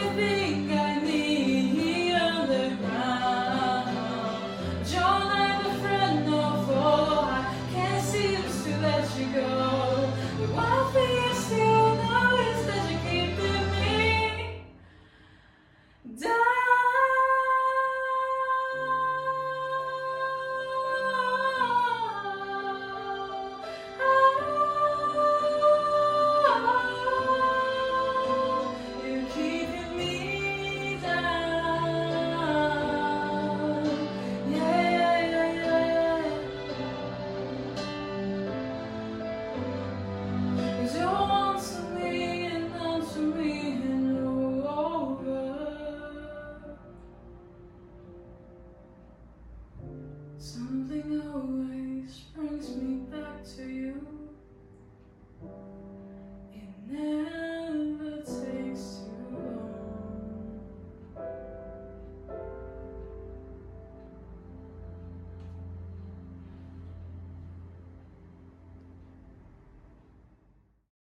you be Something always brings me back to you.